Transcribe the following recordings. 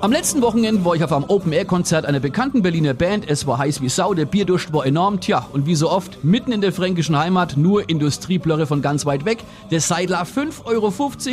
Am letzten Wochenende war ich auf einem Open-Air-Konzert einer bekannten Berliner Band. Es war heiß wie Sau, der Bierdurst war enorm. Tja, und wie so oft, mitten in der fränkischen Heimat, nur Industrieblöre von ganz weit weg. Der Seidler 5,50 Euro,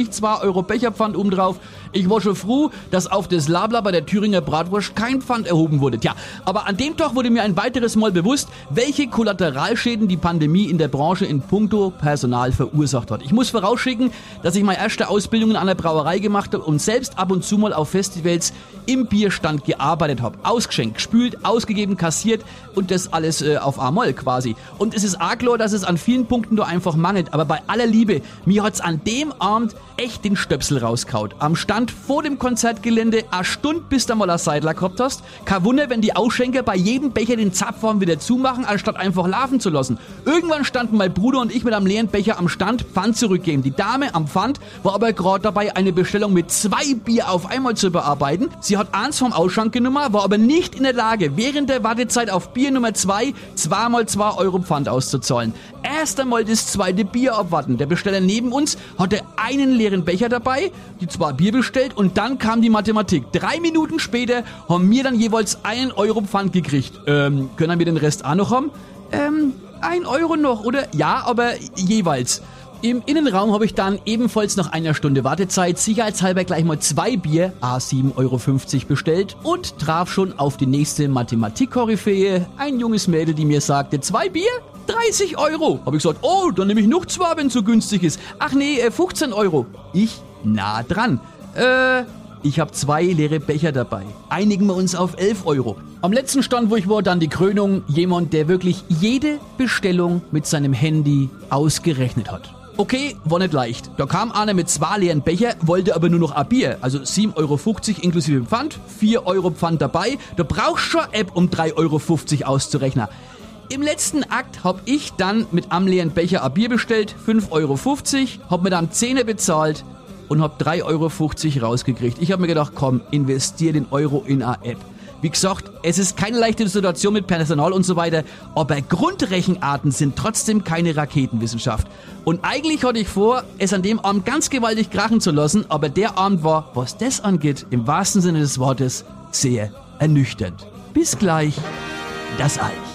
2 Euro Becherpfand obendrauf. Ich war schon froh, dass auf das Labla bei der Thüringer Bratwurst kein Pfand erhoben wurde. Tja, aber an dem Tag wurde mir ein weiteres Mal bewusst, welche Kollateralschäden die Pandemie in der Branche in puncto Personal verursacht hat. Ich muss vorausschicken, dass ich meine erste Ausbildung an der Brauerei gemacht habe und selbst ab und zu mal auf Festivals im Bierstand gearbeitet habe. Ausgeschenkt, gespült, ausgegeben, kassiert und das alles äh, auf A-Moll quasi. Und es ist arg klar, dass es an vielen Punkten nur einfach mangelt. Aber bei aller Liebe, mir hat's an dem Abend echt den Stöpsel rauskaut. Am Stand vor dem Konzertgelände, a Stund bis mal ein Seidler gehabt hast. Kein Wunder, wenn die Ausschenker bei jedem Becher den Zapfhorn wieder zumachen, anstatt einfach laufen zu lassen. Irgendwann standen mein Bruder und ich mit einem leeren Becher am Stand, Pfand zurückgeben. Die Dame am Pfand war aber gerade dabei, eine Bestellung mit zwei Bier auf einmal zu bearbeiten. Sie hat eins vom Ausschank genommen, war aber nicht in der Lage, während der Wartezeit auf Bier Nummer zwei zweimal zwei Euro Pfand auszuzahlen. Erst einmal das zweite Bier abwarten. Der Besteller neben uns hatte einen leeren Becher dabei, die zwei Bier bestellt und dann kam die Mathematik. Drei Minuten später haben wir dann jeweils einen Euro Pfand gekriegt. Ähm, können wir den Rest auch noch haben? Ähm, ein Euro noch, oder? Ja, aber jeweils. Im Innenraum habe ich dann ebenfalls nach einer Stunde Wartezeit sicherheitshalber gleich mal zwei Bier, a 7,50 Euro bestellt und traf schon auf die nächste Mathematik-Koryphäe, ein junges Mädel, die mir sagte, zwei Bier? 30 Euro. Habe ich gesagt, oh, dann nehme ich noch zwei, wenn es so günstig ist. Ach nee, äh, 15 Euro. Ich nah dran. Äh, ich habe zwei leere Becher dabei. Einigen wir uns auf 11 Euro. Am letzten Stand, wo ich war, dann die Krönung. Jemand, der wirklich jede Bestellung mit seinem Handy ausgerechnet hat. Okay, war nicht leicht. Da kam einer mit zwei leeren Becher, wollte aber nur noch ein Bier. Also 7,50 Euro inklusive Pfand, 4 Euro Pfand dabei. Da brauchst schon App, um 3,50 Euro auszurechnen. Im letzten Akt hab ich dann mit am leeren Becher ein Bier bestellt, 5,50 Euro, hab mir dann 10 bezahlt und hab 3,50 Euro rausgekriegt. Ich hab mir gedacht, komm, investier den Euro in eine App. Wie gesagt, es ist keine leichte Situation mit Personal und so weiter, aber Grundrechenarten sind trotzdem keine Raketenwissenschaft. Und eigentlich hatte ich vor, es an dem Abend ganz gewaltig krachen zu lassen, aber der Abend war, was das angeht, im wahrsten Sinne des Wortes, sehr ernüchternd. Bis gleich, das Eich.